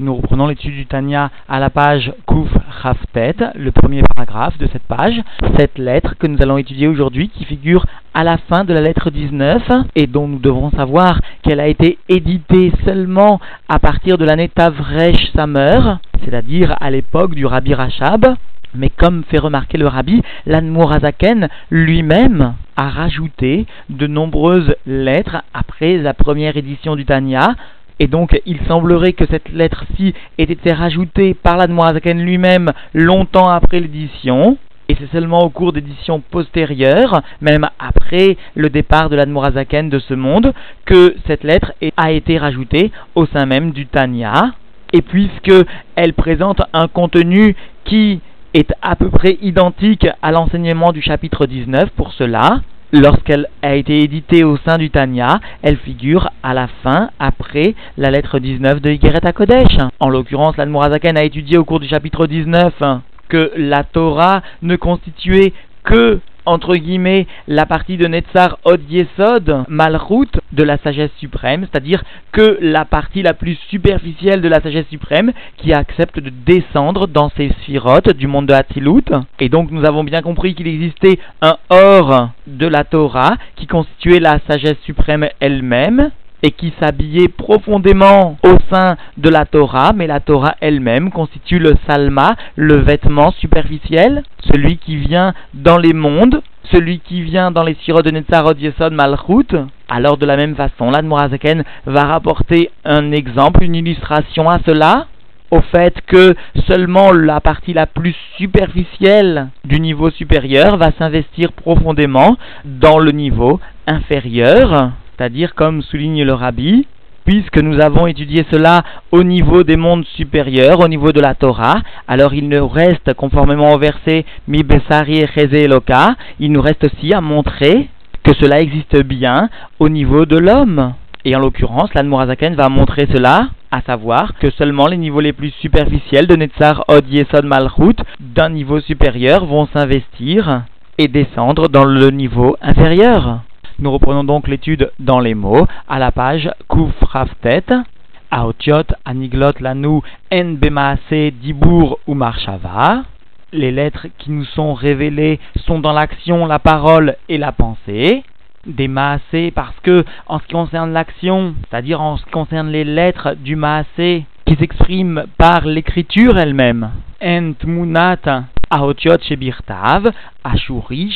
Nous reprenons l'étude du Tanya à la page Kouf Raftet, le premier paragraphe de cette page. Cette lettre que nous allons étudier aujourd'hui qui figure à la fin de la lettre 19 et dont nous devrons savoir qu'elle a été éditée seulement à partir de l'année Tavresh Samer, c'est-à-dire à, l'époque du Rabbi Rachab. Mais comme fait remarquer le rabbi, l'Anmourazaken lui-même a rajouté de nombreuses lettres après la première édition du Tanya et donc, il semblerait que cette lettre-ci ait été rajoutée par l'Admorazaken lui-même longtemps après l'édition. Et c'est seulement au cours d'éditions postérieures, même après le départ de l'Admorazaken de ce monde, que cette lettre a été rajoutée au sein même du Tanya. Et puisque elle présente un contenu qui est à peu près identique à l'enseignement du chapitre 19 pour cela, Lorsqu'elle a été éditée au sein du Tanya, elle figure à la fin, après la lettre 19 de Yigeret Kodesh. En l'occurrence, l'Admorazaken a étudié au cours du chapitre 19 que la Torah ne constituait que entre guillemets, la partie de Netzar Od Yesod, Malchut, de la sagesse suprême, c'est-à-dire que la partie la plus superficielle de la sagesse suprême, qui accepte de descendre dans ces sphirotes du monde de Hatzilut. Et donc nous avons bien compris qu'il existait un or de la Torah, qui constituait la sagesse suprême elle-même, et qui s'habillait profondément au sein de la Torah, mais la Torah elle-même constitue le salma, le vêtement superficiel, celui qui vient dans les mondes, celui qui vient dans les sirops de Netzarot Yesod Malchut. Alors de la même façon, l'Admorazaken va rapporter un exemple, une illustration à cela, au fait que seulement la partie la plus superficielle du niveau supérieur va s'investir profondément dans le niveau inférieur c'est-à-dire comme souligne le rabbi, puisque nous avons étudié cela au niveau des mondes supérieurs, au niveau de la Torah, alors il nous reste, conformément au verset Mi Besari Eloka, il nous reste aussi à montrer que cela existe bien au niveau de l'homme. Et en l'occurrence, l'Anmurazaken va montrer cela, à savoir que seulement les niveaux les plus superficiels de Netzar Od Yesod Malchut d'un niveau supérieur vont s'investir et descendre dans le niveau inférieur. Nous reprenons donc l'étude dans les mots à la page Kufraftet. Aotiot, Aniglot, Lanou, En Bemaase, Dibour ou Marshava. Les lettres qui nous sont révélées sont dans l'action, la parole et la pensée. Des maasé parce que, en ce qui concerne l'action, c'est-à-dire en ce qui concerne les lettres du maasé qui s'expriment par l'écriture elle-même. Ent munat aotiot ashuri.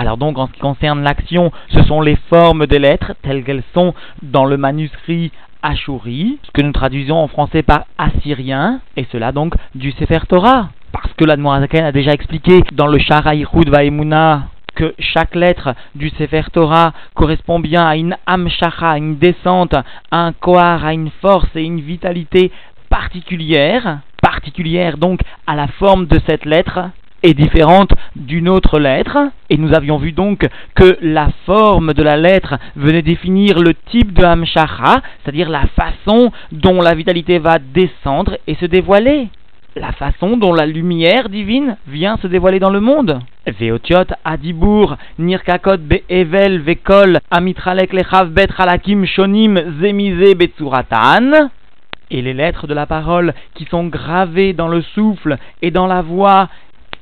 Alors donc en ce qui concerne l'action, ce sont les formes des lettres telles qu'elles sont dans le manuscrit Ashuri, ce que nous traduisons en français par assyrien, et cela donc du Sefer Torah. Parce que l'Admorazaken a déjà expliqué dans le Sharaïchud Vaimuna que chaque lettre du Sefer Torah correspond bien à une amshacha, une descente, un kohar, à une force et une vitalité particulière, particulière donc à la forme de cette lettre, est différente d'une autre lettre, et nous avions vu donc que la forme de la lettre venait définir le type de Hamshacha, c'est-à-dire la façon dont la vitalité va descendre et se dévoiler. La façon dont la lumière divine vient se dévoiler dans le monde. Veotiot Adibur Nirkakot Be'evel Vekol Amitralek Lechav Bet Halakim Shonim Zemize Betsuratan et les lettres de la parole qui sont gravées dans le souffle et dans la voix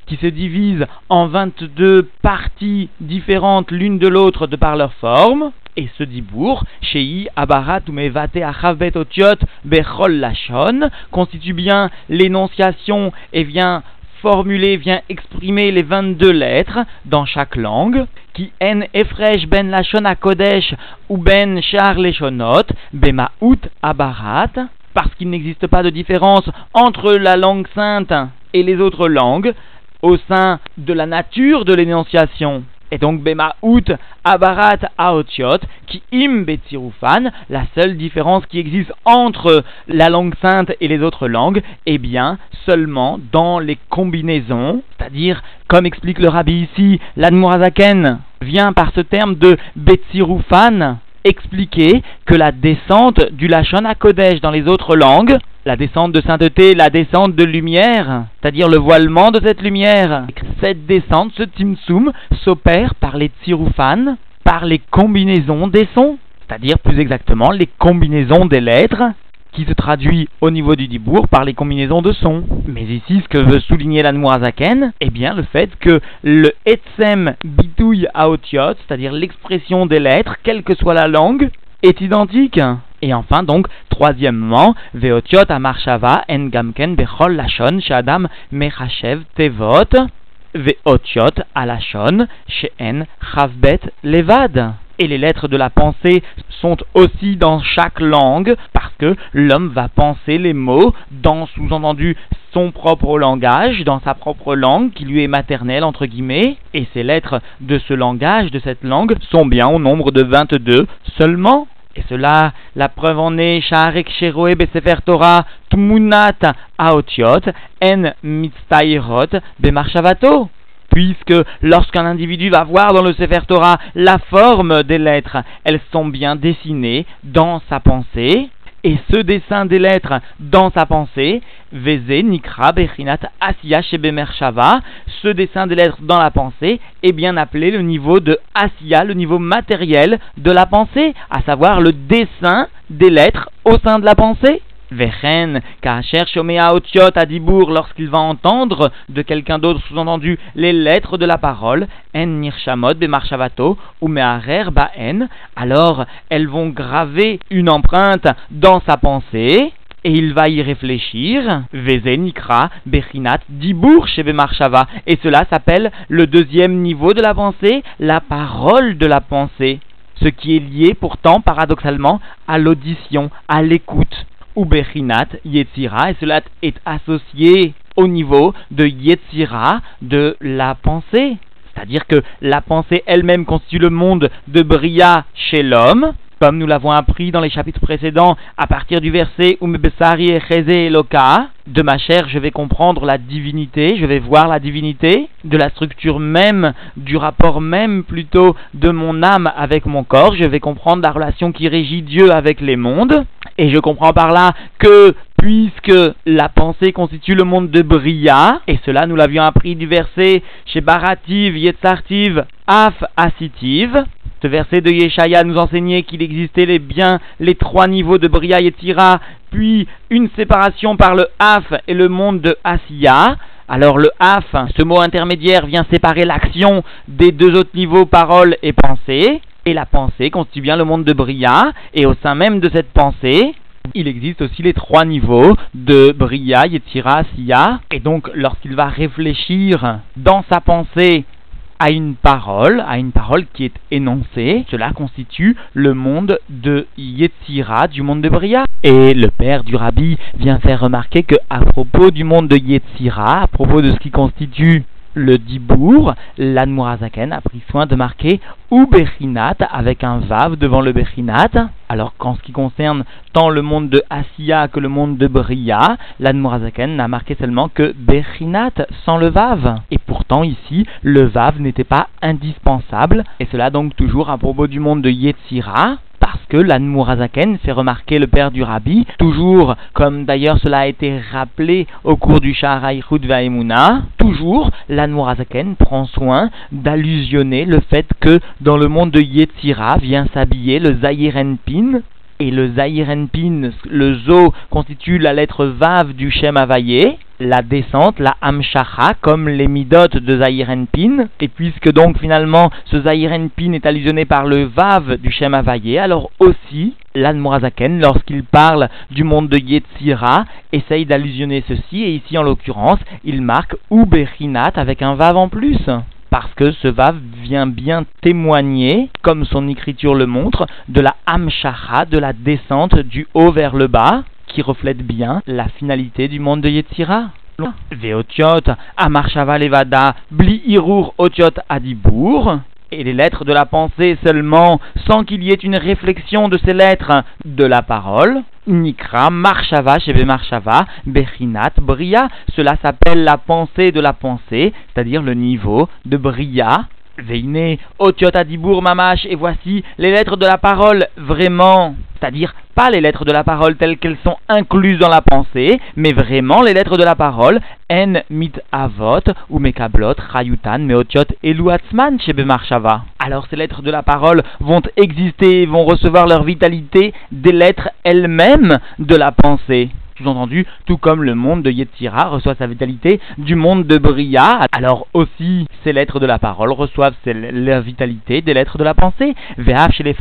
qui se divisent en 22 parties différentes l'une de l'autre de par leur forme, et ce dibour, Shei Abarat ou Mevate Achavet Otiot Bechol Lachon, constitue bien l'énonciation et vient formuler, vient exprimer les 22 lettres dans chaque langue, qui en efresh ben lachon kodesh ou ben char leshonot, bemaout abarat, parce qu'il n'existe pas de différence entre la langue sainte et les autres langues, au sein de la nature de l'énonciation. Et donc Bemaout Abarat Aotiot, qui im Betsirufan, la seule différence qui existe entre la langue sainte et les autres langues, est bien seulement dans les combinaisons, c'est-à-dire, comme explique le rabbi ici, l'Admorazaken vient par ce terme de Betsirufan expliquer que la descente du Lachon Kodesh dans les autres langues la descente de sainteté, la descente de lumière, c'est-à-dire le voilement de cette lumière. Cette descente, ce timsum, s'opère par les tsiroufan, par les combinaisons des sons, c'est-à-dire plus exactement les combinaisons des lettres qui se traduit au niveau du dibour par les combinaisons de sons. Mais ici, ce que veut souligner l'Anmoazaken, eh bien le fait que le etsem bitouille aotiot, c'est-à-dire l'expression des lettres, quelle que soit la langue, est identique. Et enfin, donc, troisièmement, Veotiot Amarshava En Gamken Bechol Lashon Shadam Mechachev Tevot Veotiot Alashon Sheen Chavbet Levad. Et les lettres de la pensée sont aussi dans chaque langue parce que l'homme va penser les mots dans sous-entendu son propre langage, dans sa propre langue qui lui est maternelle entre guillemets. Et ces lettres de ce langage, de cette langue, sont bien au nombre de 22 seulement. Et cela, la preuve en est, Sha'arek Sheroe Besefer Torah Tmunat Aotiot En Mitztairot Bemarshavato puisque lorsqu'un individu va voir dans le Sefer Torah la forme des lettres, elles sont bien dessinées dans sa pensée, et ce dessin des lettres dans sa pensée, Veze, Nikra, Bechinat, Asiya, Shava, ce dessin des lettres dans la pensée est bien appelé le niveau de Asiya, le niveau matériel de la pensée, à savoir le dessin des lettres au sein de la pensée. Vechen, Kacher Shomea Otiot Adibour, lorsqu'il va entendre de quelqu'un d'autre, sous-entendu les lettres de la parole, En Nirshamot Bemarshavato, ou Mearer Baen, alors elles vont graver une empreinte dans sa pensée, et il va y réfléchir, Veze Nikra, Bechinat, Dibour chez Bemarshava, et cela s'appelle le deuxième niveau de la pensée, la parole de la pensée, ce qui est lié pourtant paradoxalement à l'audition, à l'écoute. Ou Bechinat Yetzira, et cela est associé au niveau de Yetzira, de la pensée. C'est-à-dire que la pensée elle-même constitue le monde de Bria chez l'homme, comme nous l'avons appris dans les chapitres précédents, à partir du verset Umebesari et Eloka, de ma chair je vais comprendre la divinité, je vais voir la divinité, de la structure même, du rapport même plutôt de mon âme avec mon corps, je vais comprendre la relation qui régit Dieu avec les mondes, et je comprends par là que puisque la pensée constitue le monde de Bria, et cela nous l'avions appris du verset chez Barativ, Yetzartiv, Af, Asitiv, ce verset de Yeshaya nous enseignait qu'il existait les bien les trois niveaux de Bria et Tira, puis une séparation par le Af et le monde de Asiya. Alors le Af, ce mot intermédiaire, vient séparer l'action des deux autres niveaux, parole et pensée. Et la pensée constitue bien le monde de Bria, et au sein même de cette pensée, il existe aussi les trois niveaux de Bria, Yetzira, Asiya. Et donc, lorsqu'il va réfléchir dans sa pensée à une parole, à une parole qui est énoncée. Cela constitue le monde de Yetzira, du monde de Bria. Et le père du rabbi vient faire remarquer que à propos du monde de Yetzira, à propos de ce qui constitue le Dibour, l'Anmurazaken a pris soin de marquer ou Bechinat avec un Vav devant le Bechinat. Alors qu'en ce qui concerne tant le monde de Asiya que le monde de Bria, l'Anmurazaken n'a marqué seulement que Bechinat sans le Vav. Et pourtant ici, le Vav n'était pas indispensable, et cela donc toujours à propos du monde de Yetzira, parce que l'Anmurazaken fait remarquer le père du rabbi, toujours comme d'ailleurs cela a été rappelé au cours du Shaharaïchud Vaimuna, toujours l'Anmurazaken prend soin d'allusionner le fait que dans le monde de Yetzira vient s'habiller le Zayirenpin, et le Zayirenpin, le Zo, constitue la lettre Vav du Shem Havayé, la descente, la Hamshacha, comme les Midot de Zahirenpin. Et puisque donc finalement ce Zahirenpin est allusionné par le Vav du Shem alors aussi l'Admorazaken, lorsqu'il parle du monde de Yetzira, essaye d'allusionner ceci, et ici en l'occurrence, il marque Uberinat avec un Vav en plus. Parce que ce Vav vient bien témoigner, comme son écriture le montre, de la Hamshacha, de la descente du haut vers le bas, qui reflète bien la finalité du monde de Yetzira. Veotiot, Amarshava Levada, Bli Irur Otiot Adibour, et les lettres de la pensée seulement, sans qu'il y ait une réflexion de ces lettres de la parole. Nikra, Marshava, Sheve Marshava, Bechinat, Bria, cela s'appelle la pensée de la pensée, c'est-à-dire le niveau de Bria, Veine, Otiot Adibour Mamash, et voici les lettres de la parole. Vraiment, c'est-à-dire pas les lettres de la parole telles qu'elles sont incluses dans la pensée, mais vraiment les lettres de la parole, En mit avot, ou mekablot, rayutan, meotiot, et luatzman chez Bemarshava. Alors ces lettres de la parole vont exister, vont recevoir leur vitalité des lettres elles-mêmes de la pensée sous-entendu, tout comme le monde de Yetzira reçoit sa vitalité du monde de Bria, alors aussi ces lettres de la parole reçoivent la vitalité des lettres de la pensée. Ve'af chez les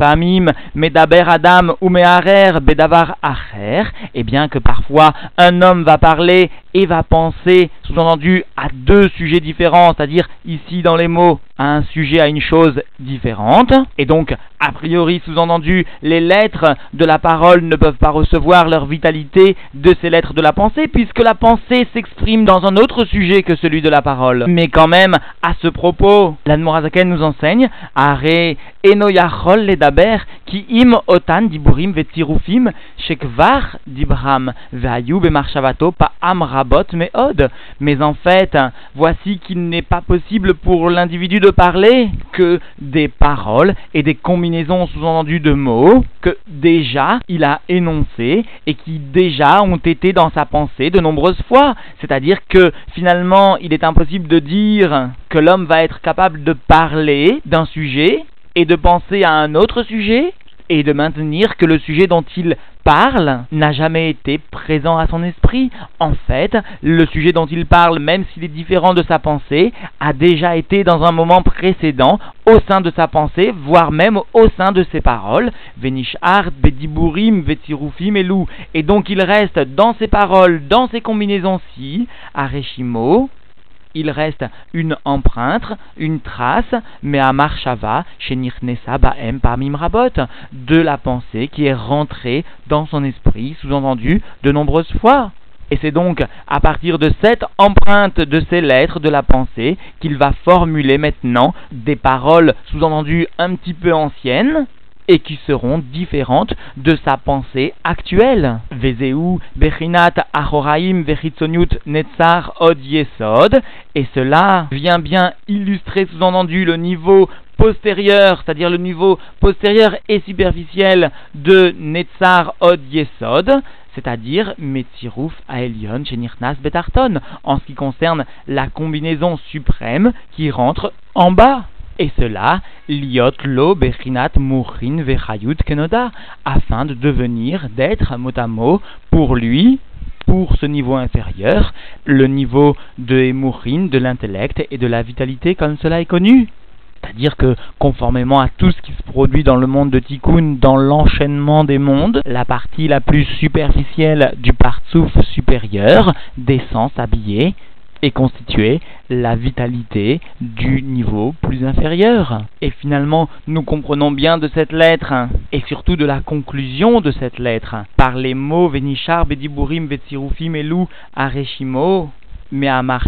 Medaber Adam ou Bedavar Acher, et bien que parfois un homme va parler et va penser, sous-entendu, à deux sujets différents, c'est-à-dire ici dans les mots, à un sujet, à une chose différente, et donc, a priori, sous-entendu, les lettres de la parole ne peuvent pas recevoir leur vitalité de ces lettres de la pensée, puisque la pensée s'exprime dans un autre sujet que celui de la parole. Mais quand même, à ce propos, l'Admorazaken nous enseigne, Are enoyachol ledaber, ki im otan diburim vetzirufim, shekvar dibram, ve'ayu bemarshavato pa amra mais en fait, voici qu'il n'est pas possible pour l'individu de parler que des paroles et des combinaisons sous-entendues de mots que déjà il a énoncés et qui déjà ont été dans sa pensée de nombreuses fois. C'est-à-dire que finalement, il est impossible de dire que l'homme va être capable de parler d'un sujet et de penser à un autre sujet et de maintenir que le sujet dont il parle n'a jamais été présent à son esprit. En fait, le sujet dont il parle, même s'il est différent de sa pensée, a déjà été dans un moment précédent au sein de sa pensée, voire même au sein de ses paroles. Venishart, Bediburim, Vetirufim Elou. Et donc il reste dans ses paroles, dans ses combinaisons-ci, Areshimo, il reste une empreinte, une trace, mais à Marshava, chez Nirnesa Baem parmi Mrabot, de la pensée qui est rentrée dans son esprit, sous-entendu, de nombreuses fois. Et c'est donc à partir de cette empreinte de ces lettres de la pensée qu'il va formuler maintenant des paroles sous-entendues un petit peu anciennes, et qui seront différentes de sa pensée actuelle. Vezeu, Bechinat, Ahoraim, Vechitzoniut, Netzar, Od Yesod, et cela vient bien illustrer sous-entendu le niveau postérieur, c'est-à-dire le niveau postérieur et superficiel de Netzar Od Yesod, c'est-à-dire Metziruf Aelion Chenirnas Betarton, en ce qui concerne la combinaison suprême qui rentre en bas. Et cela, liot lo bechinat murin vechayut kenoda, afin de devenir, d'être mot à mot, pour lui, pour ce niveau inférieur, le niveau de Mourin, de l'intellect et de la vitalité comme cela est connu. C'est-à-dire que, conformément à tout ce qui se produit dans le monde de Tikkun, dans l'enchaînement des mondes, la partie la plus superficielle du partsouf supérieur descend s'habiller est constituée la vitalité du niveau plus inférieur. Et finalement, nous comprenons bien de cette lettre, et surtout de la conclusion de cette lettre, par les mots Venishar, Bediburim, Vetsirufim, Elou, Areshimo, Me'amar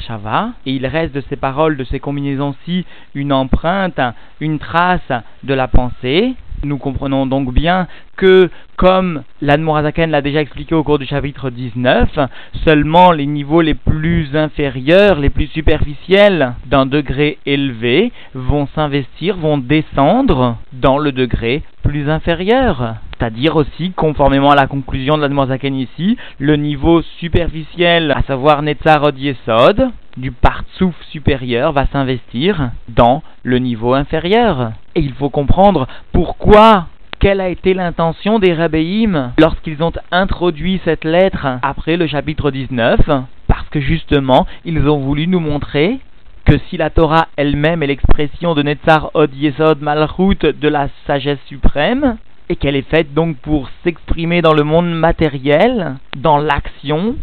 et il reste de ces paroles, de ces combinaisons-ci, une empreinte, une trace de la pensée, nous comprenons donc bien que, comme l'Admorazaken l'a déjà expliqué au cours du chapitre 19, seulement les niveaux les plus inférieurs, les plus superficiels d'un degré élevé vont s'investir, vont descendre dans le degré plus inférieur. C'est-à-dire aussi, conformément à la conclusion de l'Admorazaken ici, le niveau superficiel, à savoir Netzarod Yesod, du partsouf supérieur va s'investir dans le niveau inférieur. Et il faut comprendre pourquoi quelle a été l'intention des rabbéim lorsqu'ils ont introduit cette lettre après le chapitre 19 Parce que justement, ils ont voulu nous montrer que si la Torah elle-même est l'expression de Netzar Od Yesod Malchut de la sagesse suprême, et qu'elle est faite donc pour s'exprimer dans le monde matériel, dans l'action,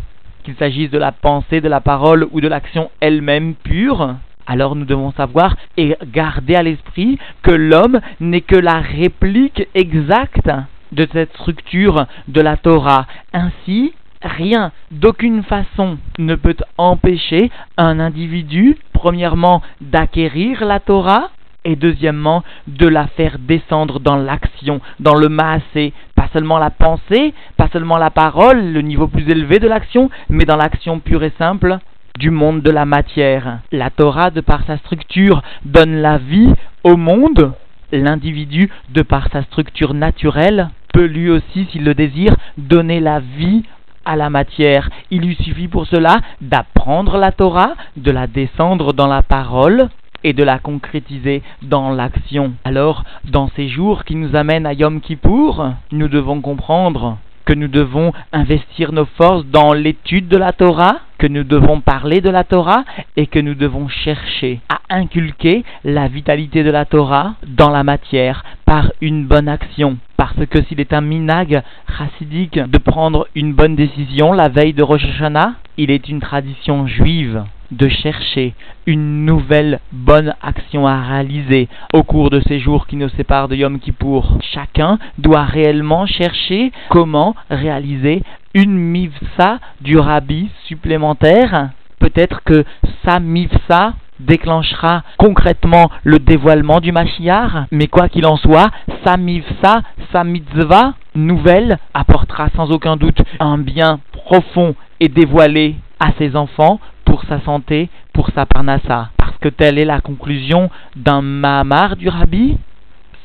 qu'il s'agisse de la pensée, de la parole ou de l'action elle-même pure, alors nous devons savoir et garder à l'esprit que l'homme n'est que la réplique exacte de cette structure de la Torah. Ainsi, rien, d'aucune façon, ne peut empêcher un individu, premièrement, d'acquérir la Torah, et deuxièmement de la faire descendre dans l'action, dans le maasé, pas seulement la pensée, pas seulement la parole, le niveau plus élevé de l'action, mais dans l'action pure et simple du monde de la matière. La Torah, de par sa structure, donne la vie au monde. L'individu, de par sa structure naturelle, peut lui aussi, s'il le désire, donner la vie à la matière. Il lui suffit pour cela d'apprendre la Torah, de la descendre dans la parole et de la concrétiser dans l'action. Alors, dans ces jours qui nous amènent à Yom Kippour, nous devons comprendre que nous devons investir nos forces dans l'étude de la Torah, que nous devons parler de la Torah et que nous devons chercher à inculquer la vitalité de la Torah dans la matière par une bonne action. Parce que s'il est un minag chassidique de prendre une bonne décision la veille de Rosh Hashanah, il est une tradition juive de chercher une nouvelle bonne action à réaliser au cours de ces jours qui nous séparent de Yom Kippour. Chacun doit réellement chercher comment réaliser une mivsa du rabbi supplémentaire. Peut-être que sa mivsa déclenchera concrètement le dévoilement du Mashiach, mais quoi qu'il en soit, sa mivsa, sa mitzvah nouvelle apportera sans aucun doute un bien profond et dévoilé à ses enfants pour sa santé, pour sa parnassa. Parce que telle est la conclusion d'un Mahamar du Rabbi.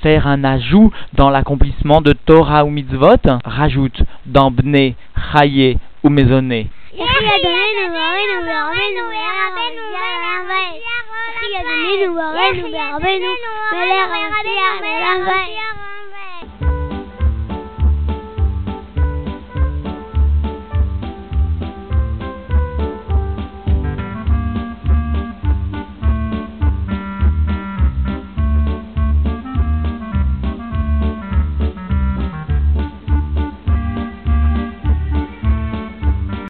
Faire un ajout dans l'accomplissement de Torah ou mitzvot, rajoute dans Bne, Chaye ou Maisonné.